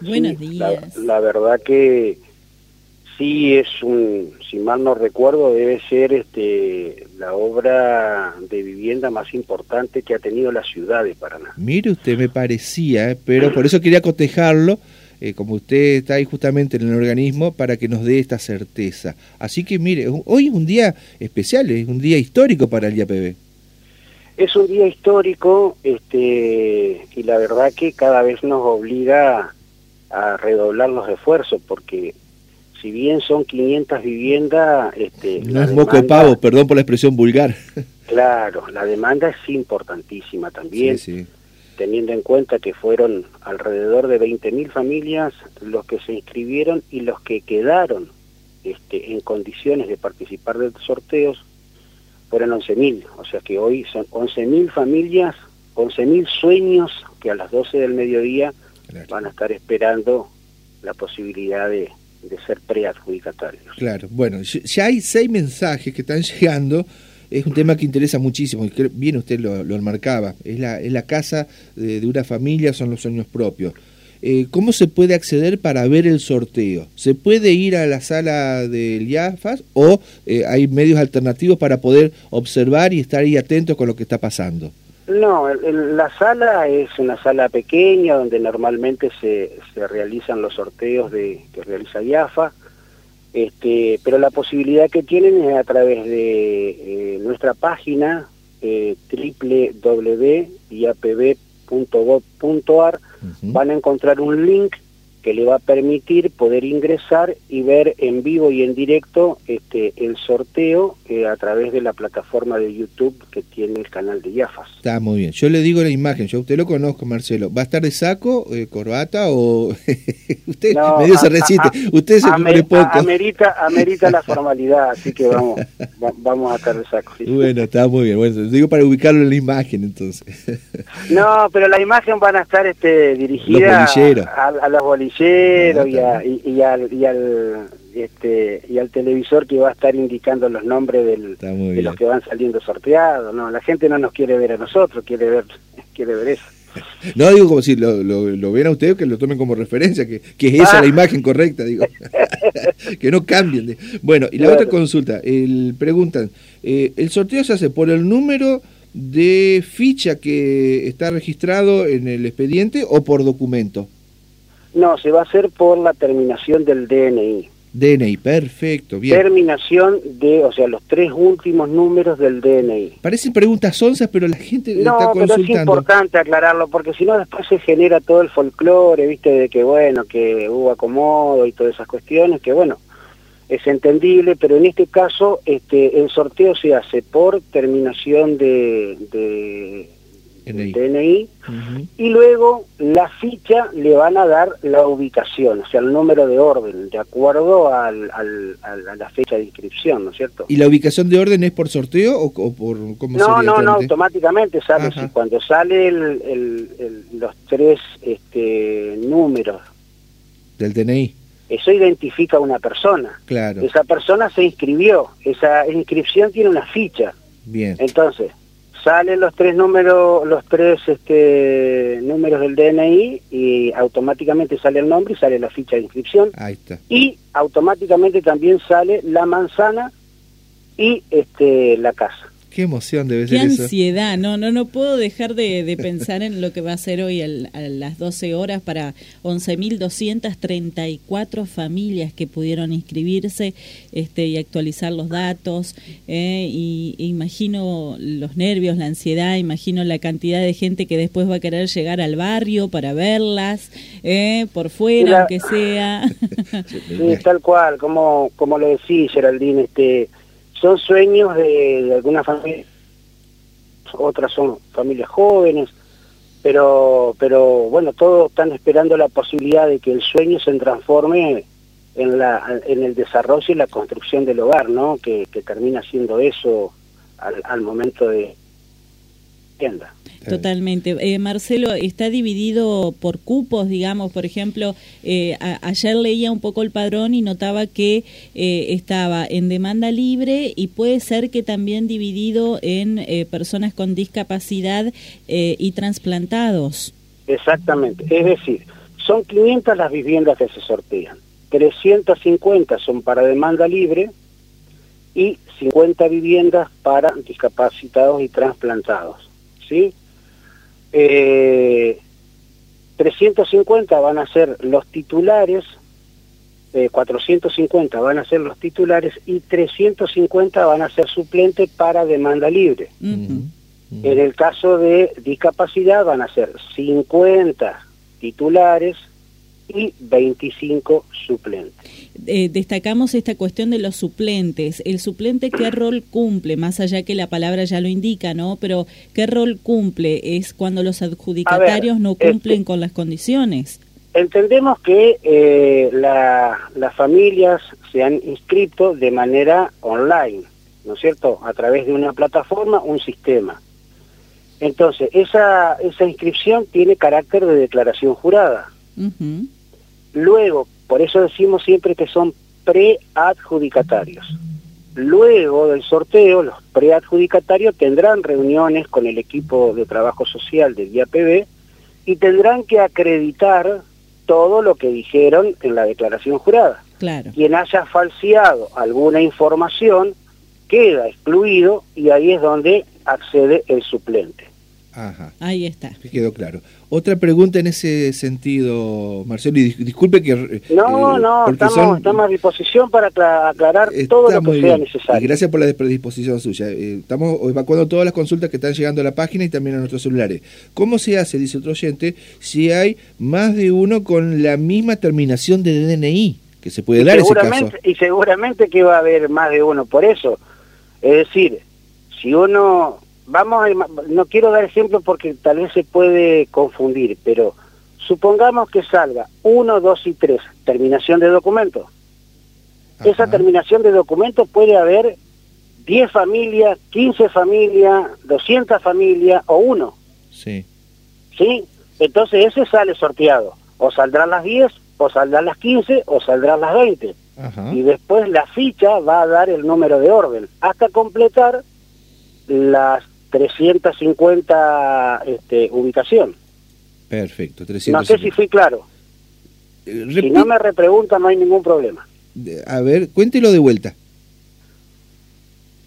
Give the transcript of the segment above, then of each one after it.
Buenos días. La, verdad que sí es un, si mal no recuerdo, debe ser este la obra de vivienda más importante que ha tenido la ciudad de Paraná. Mire usted, me parecía, ¿eh? pero por eso quería cotejarlo, eh, como usted está ahí justamente en el organismo, para que nos dé esta certeza. Así que mire, hoy es un día especial, es un día histórico para el IAPB. Es un día histórico este, y la verdad que cada vez nos obliga a redoblar los esfuerzos porque si bien son 500 viviendas... Este, no es moco pavo, perdón por la expresión vulgar. Claro, la demanda es importantísima también, teniendo en cuenta que fueron alrededor de 20.000 familias los que se inscribieron y los que quedaron este, en condiciones de participar de sorteos fueron 11.000, o sea que hoy son 11.000 familias, 11.000 sueños que a las 12 del mediodía van a estar esperando la posibilidad de, ser preadjudicatarios. Claro, bueno, ya hay seis mensajes que están llegando, es un tema que interesa muchísimo, y bien usted lo, lo marcaba, es la, es la casa de, de una familia, son los sueños propios. Eh, ¿cómo se puede acceder para ver el sorteo? ¿Se puede ir a la sala del IAFAS o eh, hay medios alternativos para poder observar y estar ahí atentos con lo que está pasando? No, la sala es una sala pequeña donde normalmente se, realizan los sorteos que realiza IAFA, este, pero la posibilidad que tienen es a través de eh, nuestra página www.iapb.gov.ar van a encontrar un link que le va a permitir poder ingresar y ver en vivo y en directo este el sorteo eh, a través de la plataforma de YouTube que tiene el canal de Yafas. Está muy bien. Yo le digo la imagen, yo usted lo conozco, Marcelo. ¿Va a estar de saco, eh, corbata o usted medio se resiste? usted se amer, poco. Amerita, amerita la formalidad, así que vamos, vamos a estar de saco. Bueno, está muy bien. Bueno, digo para ubicarlo en la imagen, entonces. no, pero la imagen van a estar este dirigida a, a los bolilleros y, y, al, y, al, este, y al televisor que va a estar indicando los nombres del, de los que van saliendo sorteados. No, la gente no nos quiere ver a nosotros, quiere ver, quiere ver eso. No digo como si lo, lo, ven a ustedes, que lo tomen como referencia, que, que es esa la ah. imagen correcta, digo. que no cambien. Bueno, y la otra consulta, el, preguntan, eh, ¿el sorteo se hace por el número de ficha que está registrado en el expediente o por documento? No, se va a hacer por la terminación del DNI. DNI, perfecto, bien. Terminación de, o sea, los tres últimos números del DNI. Parecen preguntas onzas, pero la gente no, está consultando. No, pero es importante aclararlo, porque si no después se genera todo el folclore, viste, de que bueno, que hubo acomodo y todas esas cuestiones, que bueno, es entendible, pero en este caso este, el sorteo se hace por terminación de, de DNI, y luego la ficha le van a dar la ubicación, o sea, el número de orden, de acuerdo al, al, a la fecha de inscripción, ¿no es cierto? ¿Y la ubicación de orden es por sorteo o, por cómo No, no, no, automáticamente sale, cuando sale el, los tres este, números del DNI. Eso identifica a una persona. Claro. Esa persona se inscribió, esa inscripción tiene una ficha. Bien. Entonces, salen los tres números, los tres este, números del DNI y automáticamente sale el nombre y sale la ficha de inscripción. Ahí está. Y automáticamente también sale la manzana y este, la casa. Qué emoción debe ser Qué ansiedad, no, no, no puedo dejar de, pensar en lo que va a ser hoy a las 12 horas para 11.234 familias que pudieron inscribirse este, y actualizar los datos. Eh, y, imagino los nervios, la ansiedad, imagino la cantidad de gente que después va a querer llegar al barrio para verlas, eh, por fuera, aunque sea. sí, tal cual, como, como lo decís, Geraldine, este son sueños de, algunas familias, otras son familias jóvenes, pero, pero bueno, todos están esperando la posibilidad de que el sueño se transforme en, la, en el desarrollo y la construcción del hogar, ¿no? Que, que termina siendo eso al, al momento de tienda. Totalmente. Eh, Marcelo, está dividido por cupos, digamos, por ejemplo, eh, ayer leía un poco el padrón y notaba que eh, estaba en demanda libre y puede ser que también dividido en personas con discapacidad y trasplantados. Exactamente, es decir, son 500 las viviendas que se sortean. 350 son para demanda libre y 50 viviendas para discapacitados y trasplantados. ¿sí? 350 eh, van a ser los titulares, 450 eh, van a ser los titulares y 350 van a ser suplentes para demanda libre. En el caso de discapacidad van a ser 50 titulares y 25 suplentes. Eh, destacamos esta cuestión de los suplentes. ¿El suplente qué rol cumple? Más allá que la palabra ya lo indica, ¿no? Pero ¿qué rol cumple? ¿Es cuando los adjudicatarios no cumplen este, con las condiciones? Entendemos que eh, las familias se han inscrito de manera online, ¿no es cierto? A través de una plataforma, un sistema. Entonces, esa, esa inscripción tiene carácter de declaración jurada. Luego, por eso decimos siempre que son preadjudicatarios. Luego del sorteo, los preadjudicatarios tendrán reuniones con el equipo de trabajo social del IAPB y tendrán que acreditar todo lo que dijeron en la declaración jurada. Claro. Quien haya falseado alguna información queda excluido y ahí es donde accede el suplente. Ajá. Ahí está. Quedó claro. Otra pregunta en ese sentido, Marcelo, y disculpe que... Eh, no, no, estamos, estamos, a disposición para aclarar todo lo que sea necesario. Y gracias por la predisposición suya. Eh, estamos evacuando todas las consultas que están llegando a la página y también a nuestros celulares. ¿Cómo se hace, dice otro oyente, si hay más de uno con la misma terminación de DNI? Que se puede dar ese caso. Y seguramente que va a haber más de uno por eso. Es decir, si uno vamos no quiero dar ejemplos porque tal vez se puede confundir, pero supongamos que salga 1, 2 y 3, terminación de documento. Esa terminación de documento puede haber 10 familias, 15 familias, 200 familias o uno. Sí. ¿Sí? Entonces ese sale sorteado. O saldrán las 10, o saldrán las 15, o saldrán las 20. Y después la ficha va a dar el número de orden, hasta completar las 350 este, ubicación. Perfecto, No sé si fui claro. Eh, si no me repregunta no hay ningún problema. A ver, cuéntelo de vuelta.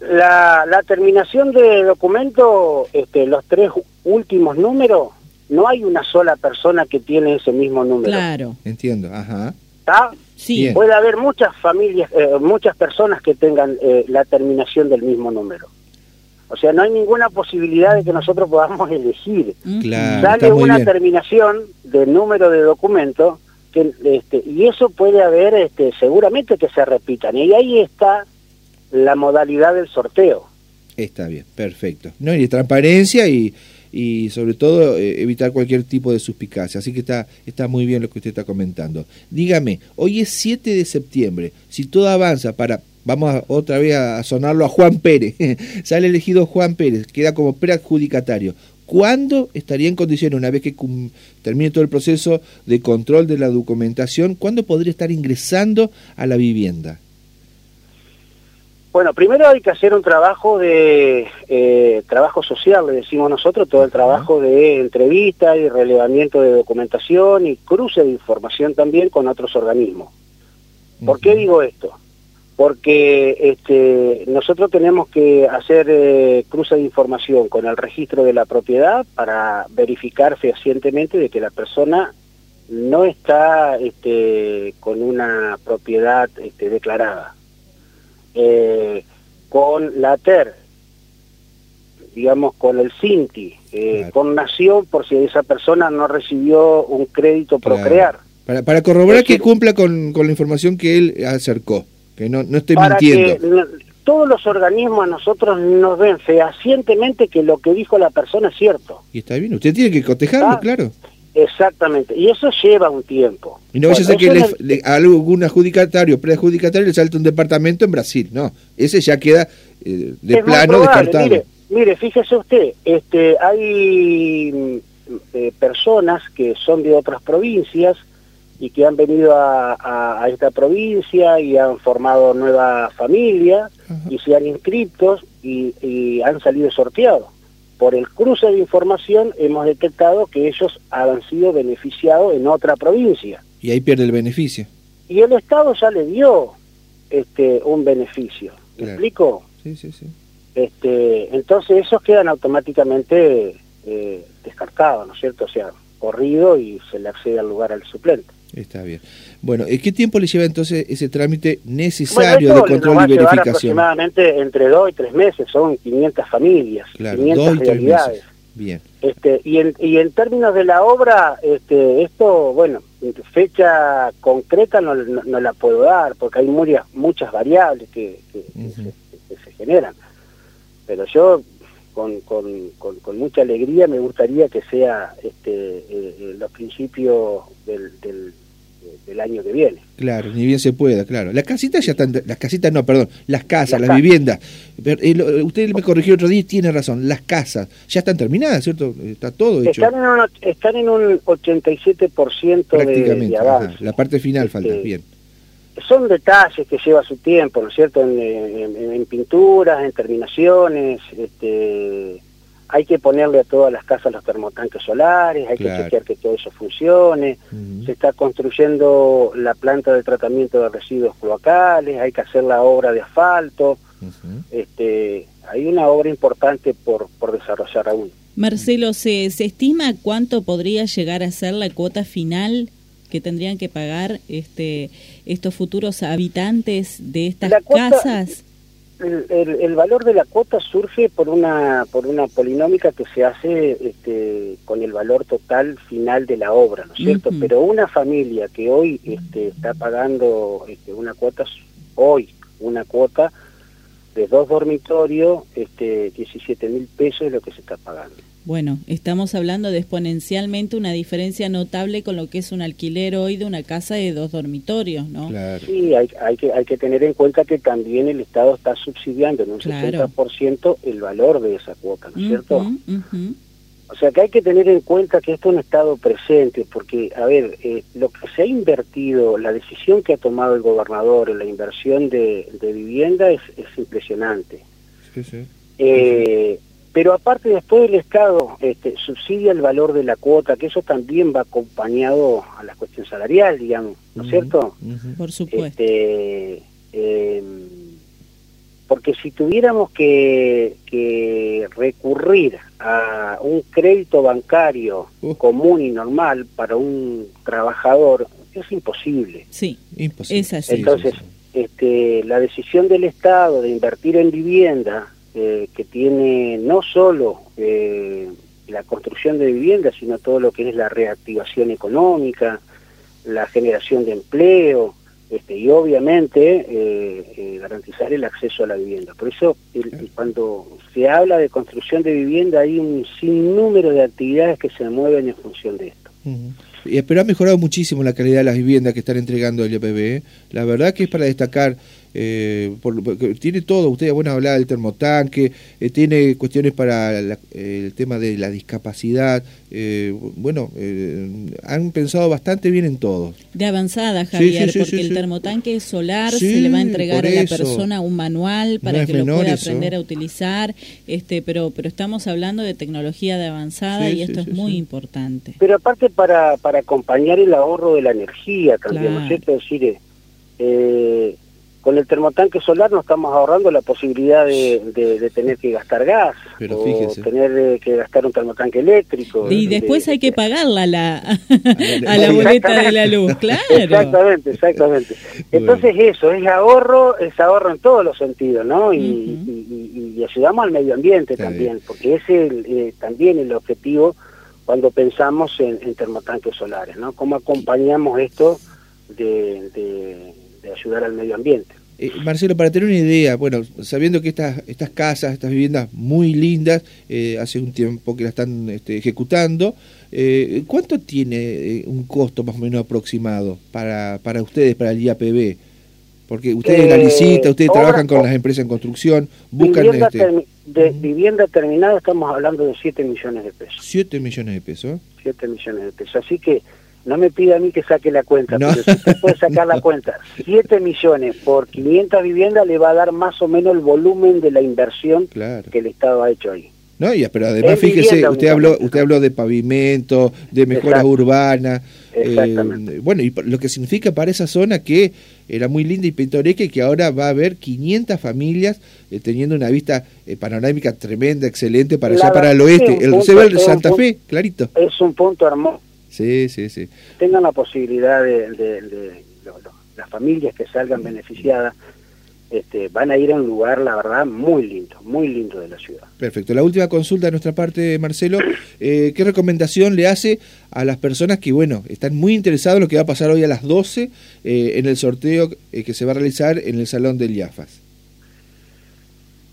La, la terminación de documento, este, los tres últimos números, no hay una sola persona que tiene ese mismo número. Claro. Entiendo, ajá. ¿Está? Sí. Puede haber muchas familias, eh, muchas personas que tengan eh, la terminación del mismo número. O sea, no hay ninguna posibilidad de que nosotros podamos elegir. Claro, Sale una terminación del número de documento que, este, y eso puede haber este, seguramente que se repitan. Y ahí está la modalidad del sorteo. Está bien, perfecto. No, y transparencia y, y sobre todo eh, evitar cualquier tipo de suspicacia. Así que está, está muy bien lo que usted está comentando. Dígame, hoy es 7 de septiembre. Si todo avanza para Vamos otra vez a sonarlo a Juan Pérez. Sale elegido Juan Pérez, queda como preadjudicatario. ¿Cuándo estaría en condiciones, una vez que termine todo el proceso de control de la documentación, cuándo podría estar ingresando a la vivienda? Bueno, primero hay que hacer un trabajo de eh, trabajo social, le decimos nosotros, todo el trabajo de entrevista y relevamiento de documentación y cruce de información también con otros organismos. ¿Por qué digo esto? Porque este, nosotros tenemos que hacer eh, cruce de información con el registro de la propiedad para verificar fehacientemente de que la persona no está este, con una propiedad este, declarada. Eh, con la TER, digamos con el CINTI, eh, con Nación, por si esa persona no recibió un crédito procrear. Para, para corroborar que cumpla con, con la información que él acercó que no, no estoy para mintiendo. Que todos los organismos a nosotros nos ven fehacientemente que lo que dijo la persona es cierto. Y está bien, usted tiene que cotejarlo, ah, claro. Exactamente, y eso lleva un tiempo. Y no vaya a ser que le, a algún adjudicatario, preadjudicatario le salte un departamento en Brasil, no, ese ya queda eh, de plano descartado. Mire, mire, fíjese usted, este, hay mm, eh, personas que son de otras provincias y que han venido a, esta provincia y han formado nueva familia y se han inscrito y, han salido sorteados. por el cruce de información hemos detectado que ellos han sido beneficiados en otra provincia. Y ahí pierde el beneficio. Y el Estado ya le dio este un beneficio. ¿Me explico? Sí, sí, sí. Este, entonces esos quedan automáticamente eh, descartados, ¿no es cierto? O sea, corrido y se le accede al lugar al suplente. Está bien. Bueno, ¿qué tiempo le lleva entonces ese trámite necesario de control y verificación? aproximadamente entre dos y tres meses, son 500 familias, 500 realidades. Bien. Este, y, en, y en términos de la obra, este, esto, bueno, fecha concreta no, no, la puedo dar, porque hay muchas, muchas variables que, que, se, generan. Pero yo, con, con, con, mucha alegría, me gustaría que sea este, eh, eh, los principios del, del del año que viene. Claro, ni bien se pueda, claro. Las casitas ya están, las casitas no, perdón, las casas, las, viviendas. Eh, usted me corrigió otro día y tiene razón, las casas ya están terminadas, ¿cierto? Está todo hecho. Están en un, están en un 87% Prácticamente, de, avance. la parte final falta, este, bien. Son detalles que lleva su tiempo, ¿no es cierto? En, en pinturas, en terminaciones, este hay que ponerle a todas las casas los termotanques solares, hay que chequear que todo eso funcione, se está construyendo la planta de tratamiento de residuos cloacales, hay que hacer la obra de asfalto, este, hay una obra importante por, por desarrollar aún. Marcelo, ¿se, ¿se estima cuánto podría llegar a ser la cuota final que tendrían que pagar este, estos futuros habitantes de estas casas? el, valor de la cuota surge por una por una polinómica que se hace este, con el valor total final de la obra, ¿no es cierto? Pero una familia que hoy este, está pagando este, una cuota hoy una cuota de dos dormitorios, este, 17 mil pesos es lo que se está pagando. Bueno, estamos hablando de exponencialmente una diferencia notable con lo que es un alquiler hoy de una casa de dos dormitorios, ¿no? Claro. Sí, hay, hay, que, hay que tener en cuenta que también el Estado está subsidiando en un claro. 60% el valor de esa cuota, ¿no es cierto? O sea que hay que tener en cuenta que esto es un Estado presente, porque, a ver, eh, lo que se ha invertido, la decisión que ha tomado el gobernador en la inversión de, de vivienda es, es impresionante. Sí, sí. Eh, pero aparte después el Estado este, subsidia el valor de la cuota, que eso también va acompañado a la cuestión salarial, digamos, ¿no es cierto? Por supuesto. Este, em, porque si tuviéramos que, que, recurrir a un crédito bancario uh. común y normal para un trabajador, es imposible. Sí, imposible. Es así. Entonces, este, la decisión del Estado de invertir en vivienda eh, que tiene no solo eh, la construcción de viviendas, sino todo lo que es la reactivación económica, la generación de empleo, este, y obviamente eh, garantizar el acceso a la vivienda. Por eso, cuando se habla de construcción de vivienda, hay un sinnúmero de actividades que se mueven en función de esto. Pero ha mejorado muchísimo la calidad de las viviendas que están entregando el IPB. La verdad que es para destacar eh, tiene todo, usted bueno hablar del termotanque, eh, tiene cuestiones para el tema de la discapacidad, eh, bueno, eh, han pensado bastante bien en todo. De avanzada, Javier, porque el termotanque solar se le va a entregar a la persona un manual para que lo pueda aprender a utilizar, este, pero, pero estamos hablando de tecnología de avanzada y esto es muy importante. Pero aparte para, para acompañar el ahorro de la energía también, ¿no es cierto? decir, eh, con el termotanque solar nos estamos ahorrando la posibilidad de, tener que gastar gas o tener eh, que gastar un termotanque eléctrico. Y después hay que pagarla la, a la boleta de la luz, claro. Exactamente, exactamente. Entonces eso, es ahorro, es ahorro en todos los sentidos, ¿no? Y, ayudamos al medio ambiente también, porque ese es eh, también el objetivo cuando pensamos en, termotanques solares, ¿no? ¿Cómo acompañamos esto de de ayudar al medio ambiente. Eh, Marcelo, para tener una idea, bueno, sabiendo que estas, estas casas, estas viviendas muy lindas, eh, hace un tiempo que la están este, ejecutando, eh, ¿cuánto tiene un costo más o menos aproximado para, para ustedes, para el IAPB? Porque ustedes la licitan, ustedes trabajan con las empresas en construcción, buscan... Vivienda, este... de, vivienda terminada estamos hablando de 7 millones de pesos. 7 millones de pesos. 7 millones de pesos. Así que no me pida a mí que saque la cuenta, pero si usted puede sacar la cuenta, 7 millones por 500 viviendas le va a dar más o menos el volumen de la inversión que el Estado ha hecho ahí. ¿no? Y, pero además, fíjese, usted habló, usted habló de pavimento, de mejoras urbanas. Eh, bueno, y lo que significa para esa zona que era muy linda y pintoresca y que ahora va a haber 500 familias eh, teniendo una vista eh, panorámica tremenda, excelente para allá, para el oeste. el, se ve el Santa Fe, clarito. Es un punto hermoso. Sí, sí, sí. Tengan la posibilidad de, de las familias que salgan beneficiadas este, van a ir a un lugar, la verdad, muy lindo, muy lindo de la ciudad. Perfecto. La última consulta de nuestra parte, Marcelo, eh, ¿qué recomendación le hace a las personas que, bueno, están muy interesados en lo que va a pasar hoy a las 12 eh, en el sorteo eh, que se va a realizar en el Salón del IAFAS?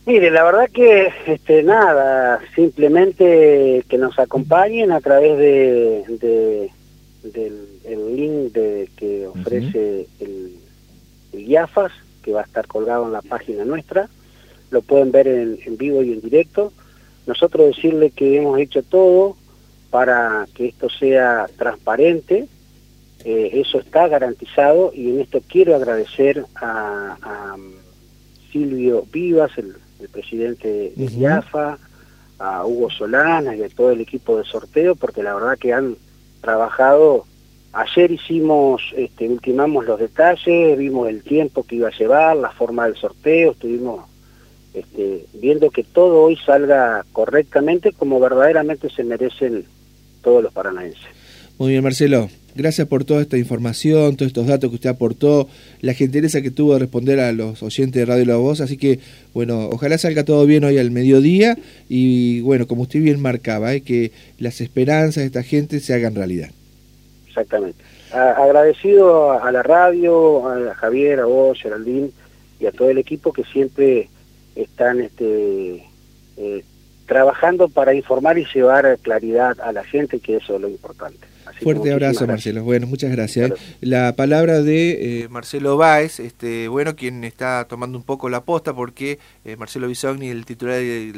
Mire, la verdad que, este, nada, simplemente que nos acompañen a través de, del link de, que ofrece el, el IAFAS, que va a estar colgado en la página nuestra, lo pueden ver en, vivo y en directo. Nosotros decirle que hemos hecho todo para que esto sea transparente, eh, eso está garantizado y en esto quiero agradecer a, Silvio Vivas, el, presidente de IAFA, a Hugo Solana y a todo el equipo de sorteo, porque la verdad que han trabajado Ayer hicimos, este, ultimamos los detalles, vimos el tiempo que iba a llevar, la forma del sorteo, estuvimos este, viendo que todo hoy salga correctamente como verdaderamente se merecen todos los paranaenses. Muy bien, Marcelo. Gracias por toda esta información, todos estos datos que usted aportó, la gentileza que tuvo de responder a los oyentes de Radio La Voz. Así que, bueno, ojalá salga todo bien hoy al mediodía y, bueno, como usted bien marcaba, ¿eh? que las esperanzas de esta gente se hagan realidad. Exactamente. agradecido a, la radio, a Javier, a vos, Geraldine y a todo el equipo que siempre están este, eh, trabajando para informar y llevar claridad a la gente, que eso es lo importante. Fuerte abrazo, Marcelo. Bueno, muchas gracias. ¿eh? La palabra de eh, Marcelo Báez, este, bueno, quien está tomando un poco la posta porque Marcelo Bisogni, el titular del